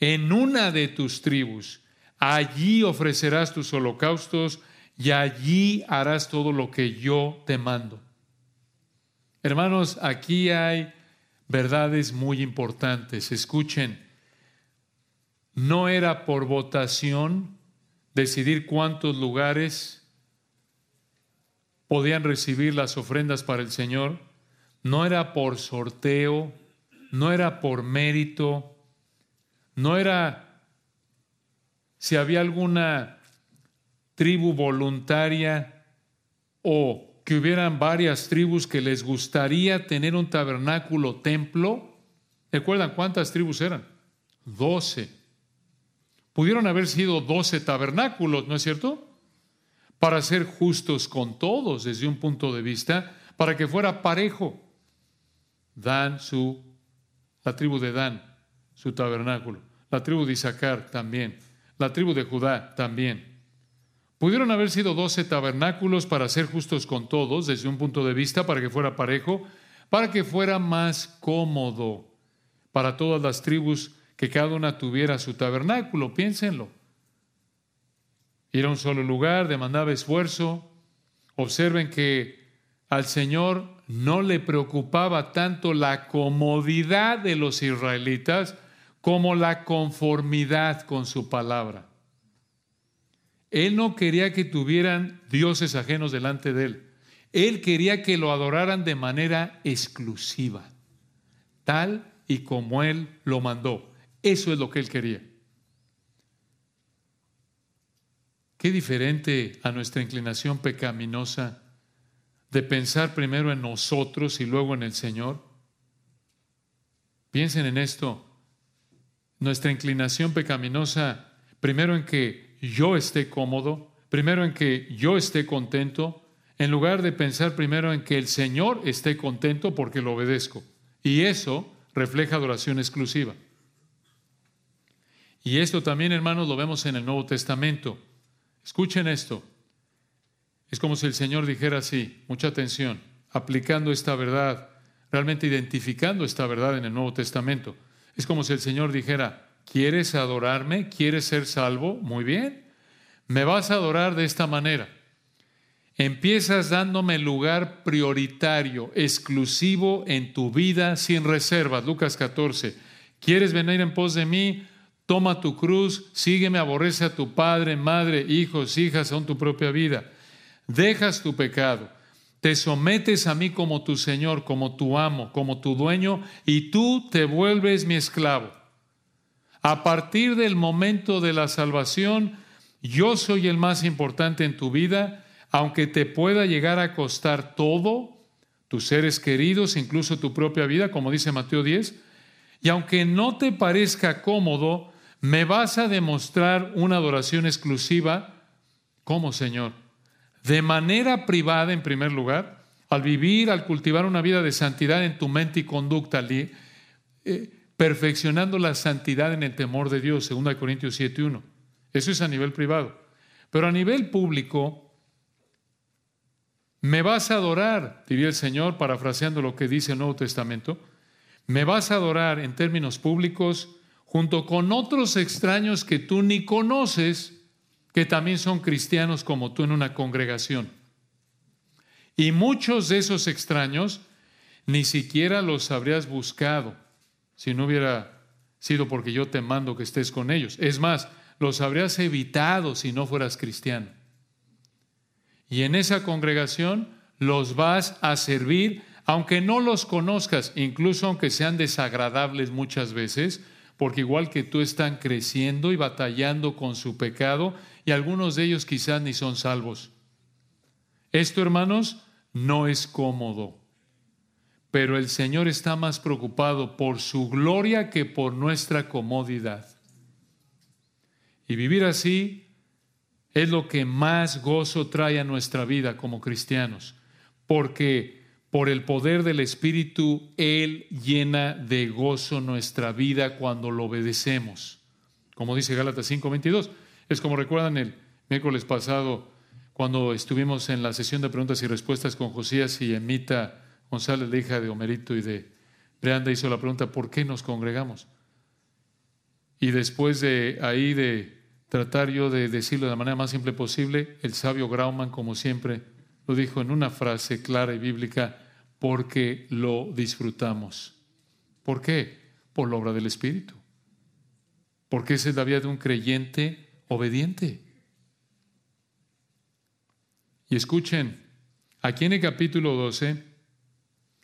en una de tus tribus, allí ofrecerás tus holocaustos y allí harás todo lo que yo te mando. Hermanos, aquí hay verdades muy importantes. Escuchen, no era por votación decidir cuántos lugares podían recibir las ofrendas para el Señor, no era por sorteo, no era por mérito, no era si había alguna tribu voluntaria o que hubieran varias tribus que les gustaría tener un tabernáculo templo. ¿Recuerdan cuántas tribus eran? Doce. Pudieron haber sido doce tabernáculos, ¿no es cierto? Para ser justos con todos desde un punto de vista, para que fuera parejo. Dan su, la tribu de Dan, su tabernáculo. La tribu de Isaacar también. La tribu de Judá también Pudieron haber sido doce tabernáculos para ser justos con todos, desde un punto de vista, para que fuera parejo, para que fuera más cómodo para todas las tribus que cada una tuviera su tabernáculo. Piénsenlo. Ir a un solo lugar demandaba esfuerzo. Observen que al Señor no le preocupaba tanto la comodidad de los israelitas como la conformidad con su palabra. Él no quería que tuvieran dioses ajenos delante de él. Él quería que lo adoraran de manera exclusiva, tal y como él lo mandó. Eso es lo que él quería. Qué diferente a nuestra inclinación pecaminosa de pensar primero en nosotros y luego en el Señor. Piensen en esto. Nuestra inclinación pecaminosa, primero en que yo esté cómodo, primero en que yo esté contento, en lugar de pensar primero en que el Señor esté contento porque lo obedezco. Y eso refleja adoración exclusiva. Y esto también, hermanos, lo vemos en el Nuevo Testamento. Escuchen esto. Es como si el Señor dijera así, mucha atención, aplicando esta verdad, realmente identificando esta verdad en el Nuevo Testamento. Es como si el Señor dijera, ¿quieres adorarme? ¿Quieres ser salvo? Muy bien. Me vas a adorar de esta manera. Empiezas dándome lugar prioritario, exclusivo en tu vida, sin reservas. Lucas 14. ¿Quieres venir en pos de mí? Toma tu cruz, sígueme, aborrece a tu padre, madre, hijos, hijas, aún tu propia vida dejas tu pecado, te sometes a mí como tu Señor, como tu amo, como tu dueño, y tú te vuelves mi esclavo. A partir del momento de la salvación, yo soy el más importante en tu vida, aunque te pueda llegar a costar todo, tus seres queridos, incluso tu propia vida, como dice Mateo 10, y aunque no te parezca cómodo, me vas a demostrar una adoración exclusiva. Como Señor de manera privada en primer lugar, al vivir, al cultivar una vida de santidad en tu mente y conducta, eh, perfeccionando la santidad en el temor de Dios, 2 Corintios 7.1. Eso es a nivel privado. Pero a nivel público, me vas a adorar, diría el Señor, parafraseando lo que dice el Nuevo Testamento, me vas a adorar en términos públicos junto con otros extraños que tú ni conoces que también son cristianos como tú en una congregación. Y muchos de esos extraños ni siquiera los habrías buscado si no hubiera sido porque yo te mando que estés con ellos. Es más, los habrías evitado si no fueras cristiano. Y en esa congregación los vas a servir, aunque no los conozcas, incluso aunque sean desagradables muchas veces, porque igual que tú están creciendo y batallando con su pecado y algunos de ellos quizás ni son salvos. Esto, hermanos, no es cómodo, pero el Señor está más preocupado por su gloria que por nuestra comodidad. Y vivir así es lo que más gozo trae a nuestra vida como cristianos, porque por el poder del Espíritu, Él llena de gozo nuestra vida cuando lo obedecemos. Como dice Gálatas 5:22. Es como recuerdan el miércoles pasado, cuando estuvimos en la sesión de preguntas y respuestas con Josías y Emita González, la hija de Homerito y de Breanda, hizo la pregunta, ¿por qué nos congregamos? Y después de ahí de tratar yo de decirlo de la manera más simple posible, el sabio Grauman, como siempre, lo dijo en una frase clara y bíblica, porque lo disfrutamos. ¿Por qué? Por la obra del Espíritu. Porque esa es la vida de un creyente obediente. Y escuchen, aquí en el capítulo 12,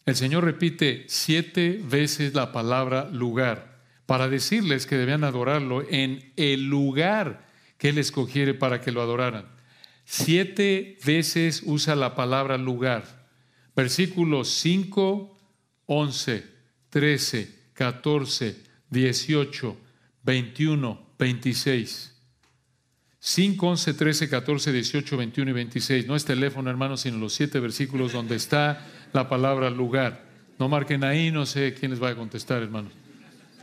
el Señor repite siete veces la palabra lugar para decirles que debían adorarlo en el lugar que Él escogiere para que lo adoraran. Siete veces usa la palabra lugar. Versículos 5, 11, 13, 14, 18, 21, 26. 5, 11, 13, 14, 18, 21 y 26. No es teléfono, hermanos, sino los siete versículos donde está la palabra lugar. No marquen ahí, no sé quién les va a contestar, hermanos.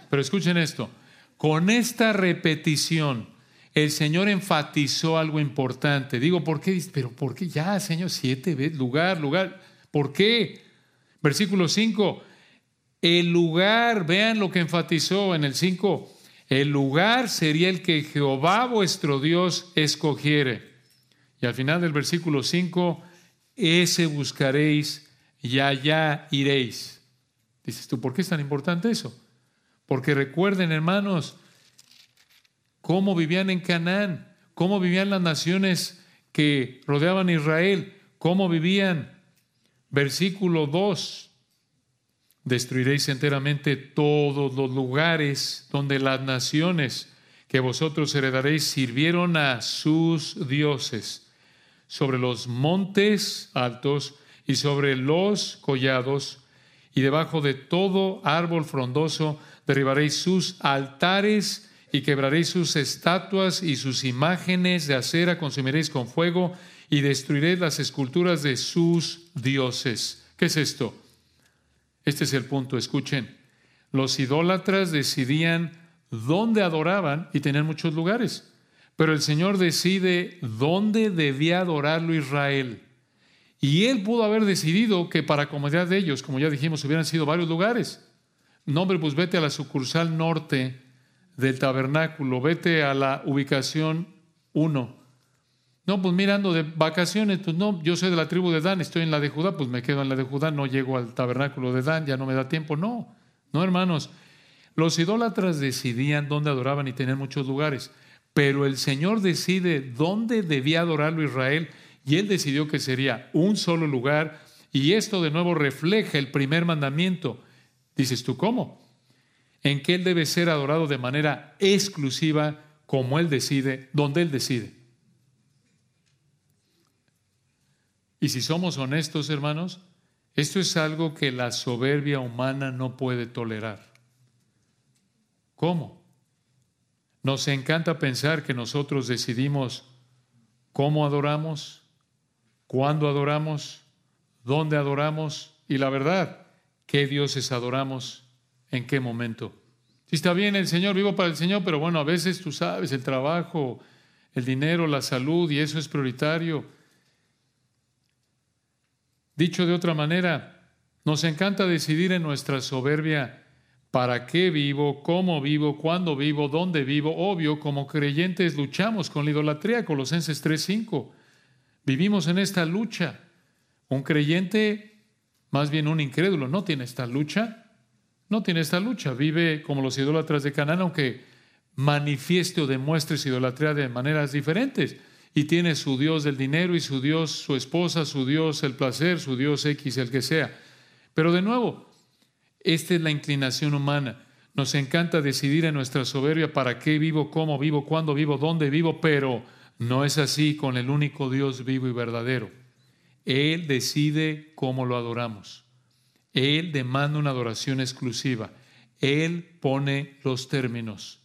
Pero escuchen esto. Con esta repetición el Señor enfatizó algo importante. Digo, ¿por qué? Pero ¿por qué ya, Señor? Siete veces, lugar, lugar. ¿Por qué? Versículo 5. El lugar, vean lo que enfatizó en el 5. El lugar sería el que Jehová vuestro Dios escogiere. Y al final del versículo 5, ese buscaréis y allá iréis. Dices tú, ¿por qué es tan importante eso? Porque recuerden, hermanos, cómo vivían en Canaán, cómo vivían las naciones que rodeaban Israel, cómo vivían. Versículo 2. Destruiréis enteramente todos los lugares donde las naciones que vosotros heredaréis sirvieron a sus dioses, sobre los montes altos y sobre los collados, y debajo de todo árbol frondoso derribaréis sus altares y quebraréis sus estatuas y sus imágenes de acera consumiréis con fuego y destruiréis las esculturas de sus dioses. ¿Qué es esto? Este es el punto, escuchen. Los idólatras decidían dónde adoraban y tenían muchos lugares, pero el Señor decide dónde debía adorarlo Israel. Y él pudo haber decidido que para comodidad de ellos, como ya dijimos, hubieran sido varios lugares. Nombre, pues vete a la sucursal norte del tabernáculo, vete a la ubicación 1. No, pues mirando de vacaciones, pues no, yo soy de la tribu de Dan, estoy en la de Judá, pues me quedo en la de Judá, no llego al tabernáculo de Dan, ya no me da tiempo. No, no, hermanos. Los idólatras decidían dónde adoraban y tenían muchos lugares, pero el Señor decide dónde debía adorarlo Israel y él decidió que sería un solo lugar y esto de nuevo refleja el primer mandamiento. Dices tú, ¿cómo? en que Él debe ser adorado de manera exclusiva como Él decide, donde Él decide. Y si somos honestos, hermanos, esto es algo que la soberbia humana no puede tolerar. ¿Cómo? Nos encanta pensar que nosotros decidimos cómo adoramos, cuándo adoramos, dónde adoramos y la verdad, qué dioses adoramos en qué momento. Si está bien el Señor, vivo para el Señor, pero bueno, a veces tú sabes, el trabajo, el dinero, la salud, y eso es prioritario. Dicho de otra manera, nos encanta decidir en nuestra soberbia para qué vivo, cómo vivo, cuándo vivo, dónde vivo. Obvio, como creyentes luchamos con la idolatría, Colosenses 3:5. Vivimos en esta lucha. Un creyente, más bien un incrédulo, no tiene esta lucha no tiene esta lucha, vive como los idólatras de Canaán, aunque manifieste o demuestre su idolatría de maneras diferentes. Y tiene su Dios del dinero y su Dios, su esposa, su Dios el placer, su Dios X, el que sea. Pero de nuevo, esta es la inclinación humana. Nos encanta decidir en nuestra soberbia para qué vivo, cómo vivo, cuándo vivo, dónde vivo, pero no es así con el único Dios vivo y verdadero. Él decide cómo lo adoramos. Él demanda una adoración exclusiva. Él pone los términos.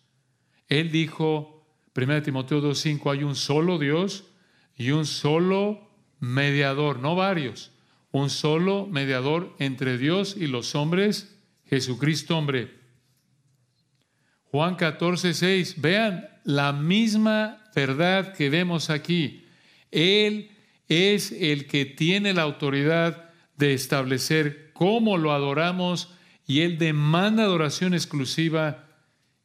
Él dijo, 1 Timoteo 2.5, hay un solo Dios y un solo mediador, no varios, un solo mediador entre Dios y los hombres, Jesucristo hombre. Juan 14.6, vean la misma verdad que vemos aquí. Él es el que tiene la autoridad de establecer cómo lo adoramos y Él demanda adoración exclusiva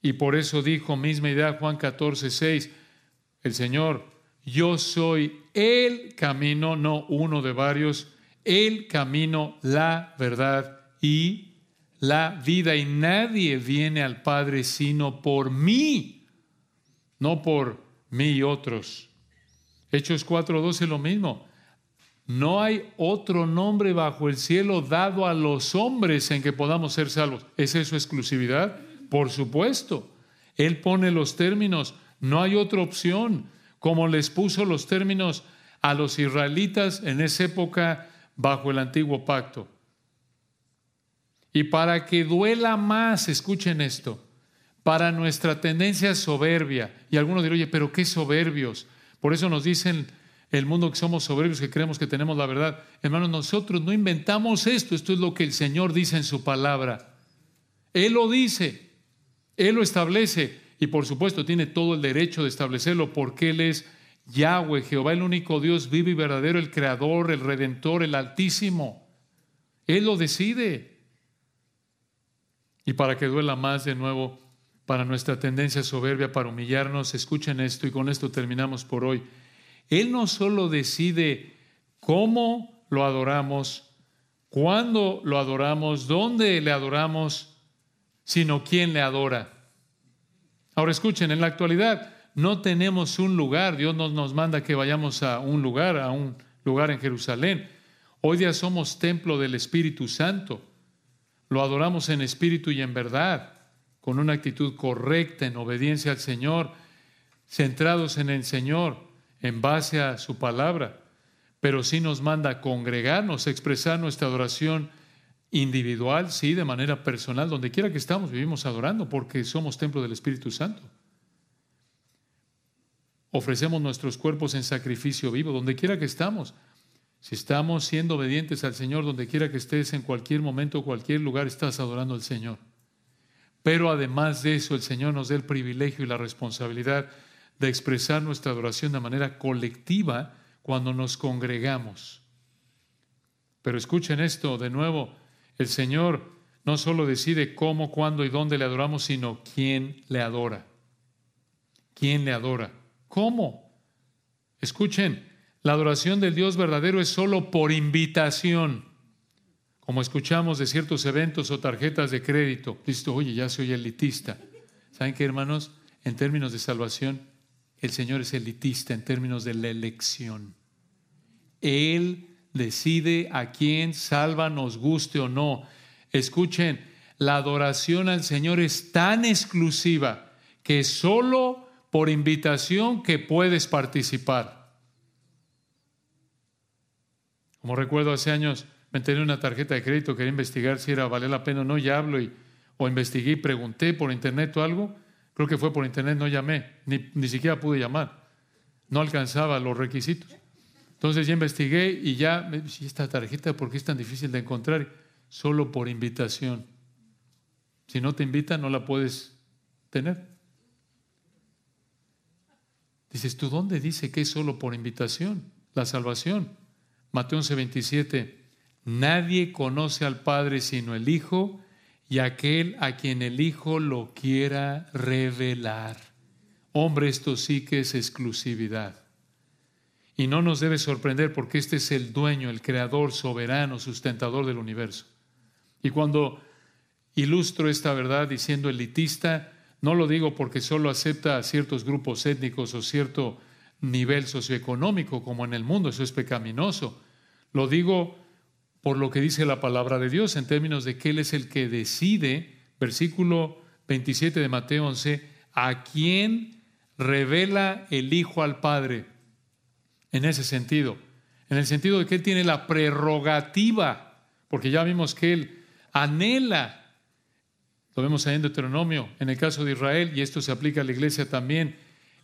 y por eso dijo, misma idea Juan 14, 6, el Señor, yo soy el camino, no uno de varios, el camino, la verdad y la vida. Y nadie viene al Padre sino por mí, no por mí y otros. Hechos 4.12 lo mismo. No hay otro nombre bajo el cielo dado a los hombres en que podamos ser salvos. ¿Es eso exclusividad? Por supuesto. Él pone los términos. No hay otra opción. Como les puso los términos a los israelitas en esa época bajo el antiguo pacto. Y para que duela más, escuchen esto, para nuestra tendencia soberbia, y algunos dirán, oye, pero qué soberbios. Por eso nos dicen el mundo que somos soberbios, que creemos que tenemos la verdad. Hermanos, nosotros no inventamos esto, esto es lo que el Señor dice en su palabra. Él lo dice, Él lo establece Y por supuesto tiene todo el derecho de establecerlo porque Él es Yahweh, Jehová, el único Dios vivo y verdadero, el Creador, el Redentor, el Altísimo. Él lo decide. Y para que duela más de nuevo, para nuestra tendencia soberbia, para humillarnos, escuchen esto y con esto terminamos por hoy. Él no solo decide cómo lo adoramos, cuándo lo adoramos, dónde le adoramos, sino quién le adora. Ahora escuchen, en la actualidad no tenemos un lugar, Dios nos, nos manda que vayamos a un lugar, a un lugar en Jerusalén. Hoy día somos templo del Espíritu Santo. Lo adoramos en espíritu y en verdad, con una actitud correcta, en obediencia al Señor, centrados en el Señor, en base a su palabra. Pero sí nos manda congregarnos, expresar nuestra adoración individual, sí, de manera personal, donde quiera que estamos, vivimos adorando porque somos templo del Espíritu Santo. Ofrecemos nuestros cuerpos en sacrificio vivo, donde quiera que estamos. Si estamos siendo obedientes al Señor, donde quiera que estés, en cualquier momento, cualquier lugar, estás adorando al Señor. Pero además de eso, el Señor nos da el privilegio y la responsabilidad de expresar nuestra adoración de manera colectiva cuando nos congregamos. Pero escuchen esto de nuevo, el Señor no solo decide cómo, cuándo y dónde le adoramos, sino quién le adora. ¿Quién le adora? ¿Cómo? Escuchen, la adoración del Dios verdadero es solo por invitación. Como escuchamos de ciertos eventos o tarjetas de crédito, listo, oye, ya soy elitista. ¿Saben qué, hermanos? En términos de salvación, el Señor es elitista en términos de la elección. Él decide a quién salva, nos guste o no. Escuchen, la adoración al Señor es tan exclusiva que solo por invitación que puedes participar. Como recuerdo hace años, me tenía una tarjeta de crédito, quería investigar si era vale la pena o no, ya hablo y, o investigué pregunté por internet o algo. Creo que fue por internet, no llamé, ni, ni siquiera pude llamar. No alcanzaba los requisitos. Entonces ya investigué y ya, ¿y esta tarjeta por qué es tan difícil de encontrar? Solo por invitación. Si no te invitan, no la puedes tener. Dices, ¿tú dónde dice que es solo por invitación? La salvación. Mateo 11, 27. Nadie conoce al Padre sino el Hijo y aquel a quien el Hijo lo quiera revelar. Hombre, esto sí que es exclusividad. Y no nos debe sorprender porque este es el dueño, el creador, soberano, sustentador del universo. Y cuando ilustro esta verdad diciendo elitista, no lo digo porque solo acepta a ciertos grupos étnicos o cierto nivel socioeconómico como en el mundo, eso es pecaminoso. Lo digo por lo que dice la palabra de Dios en términos de que Él es el que decide, versículo 27 de Mateo 11, a quién revela el Hijo al Padre en ese sentido, en el sentido de que Él tiene la prerrogativa, porque ya vimos que Él anhela, lo vemos ahí en Deuteronomio, en el caso de Israel, y esto se aplica a la iglesia también,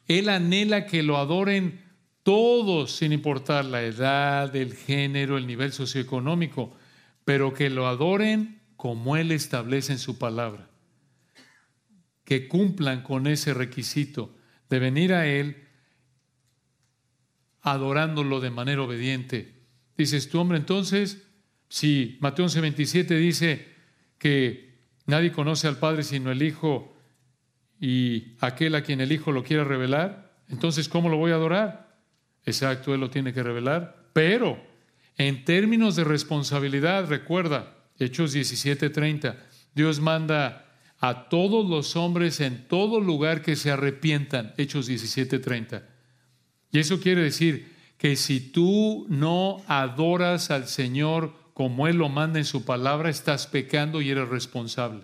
Él anhela que lo adoren todos, sin importar la edad, el género, el nivel socioeconómico, pero que lo adoren como Él establece en su palabra, que cumplan con ese requisito de venir a Él adorándolo de manera obediente. Dices tú, hombre, entonces, si Mateo 11:27 dice que nadie conoce al Padre sino el Hijo y aquel a quien el Hijo lo quiera revelar, entonces, ¿cómo lo voy a adorar? Exacto, Él lo tiene que revelar, pero en términos de responsabilidad, recuerda, Hechos 17:30, Dios manda a todos los hombres en todo lugar que se arrepientan, Hechos 17:30. Y eso quiere decir que si tú no adoras al Señor como Él lo manda en su palabra, estás pecando y eres responsable.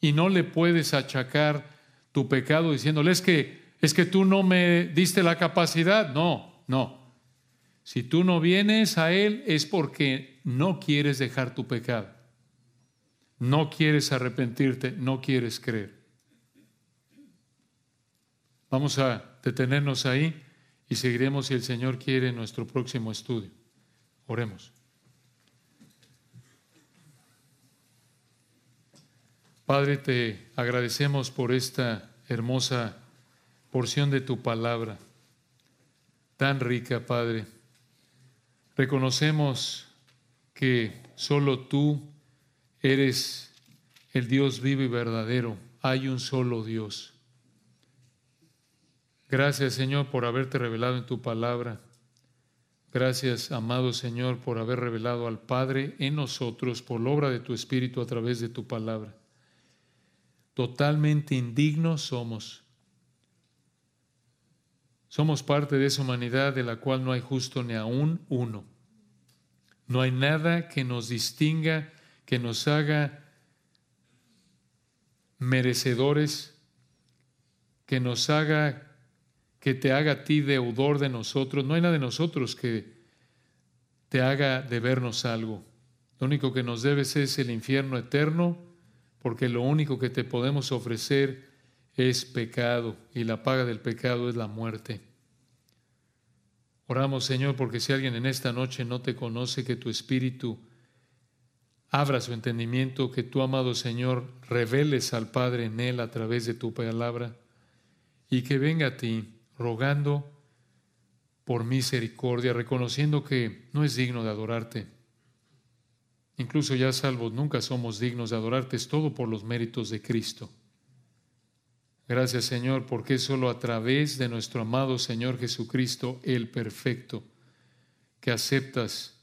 Y no le puedes achacar tu pecado diciéndole, es que, es que tú no me diste la capacidad. No, no. Si tú no vienes a Él es porque no quieres dejar tu pecado. No quieres arrepentirte, no quieres creer. Vamos a detenernos ahí y seguiremos si el Señor quiere en nuestro próximo estudio. Oremos. Padre, te agradecemos por esta hermosa porción de tu palabra, tan rica, Padre. Reconocemos que solo tú eres el Dios vivo y verdadero. Hay un solo Dios. Gracias, Señor, por haberte revelado en tu palabra. Gracias, amado Señor, por haber revelado al Padre en nosotros por obra de tu Espíritu a través de tu palabra. Totalmente indignos somos. Somos parte de esa humanidad de la cual no hay justo ni aún uno. No hay nada que nos distinga, que nos haga merecedores, que nos haga que te haga a ti deudor de nosotros. No hay nada de nosotros que te haga debernos algo. Lo único que nos debes es el infierno eterno, porque lo único que te podemos ofrecer es pecado y la paga del pecado es la muerte. Oramos, Señor, porque si alguien en esta noche no te conoce, que tu Espíritu abra su entendimiento, que tu amado Señor reveles al Padre en él a través de tu palabra y que venga a ti rogando por misericordia, reconociendo que no es digno de adorarte. Incluso ya salvos nunca somos dignos de adorarte, es todo por los méritos de Cristo. Gracias Señor, porque es solo a través de nuestro amado Señor Jesucristo, el perfecto, que aceptas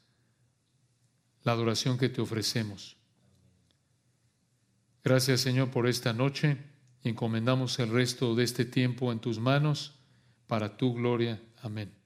la adoración que te ofrecemos. Gracias Señor por esta noche encomendamos el resto de este tiempo en tus manos para tu gloria. Amén.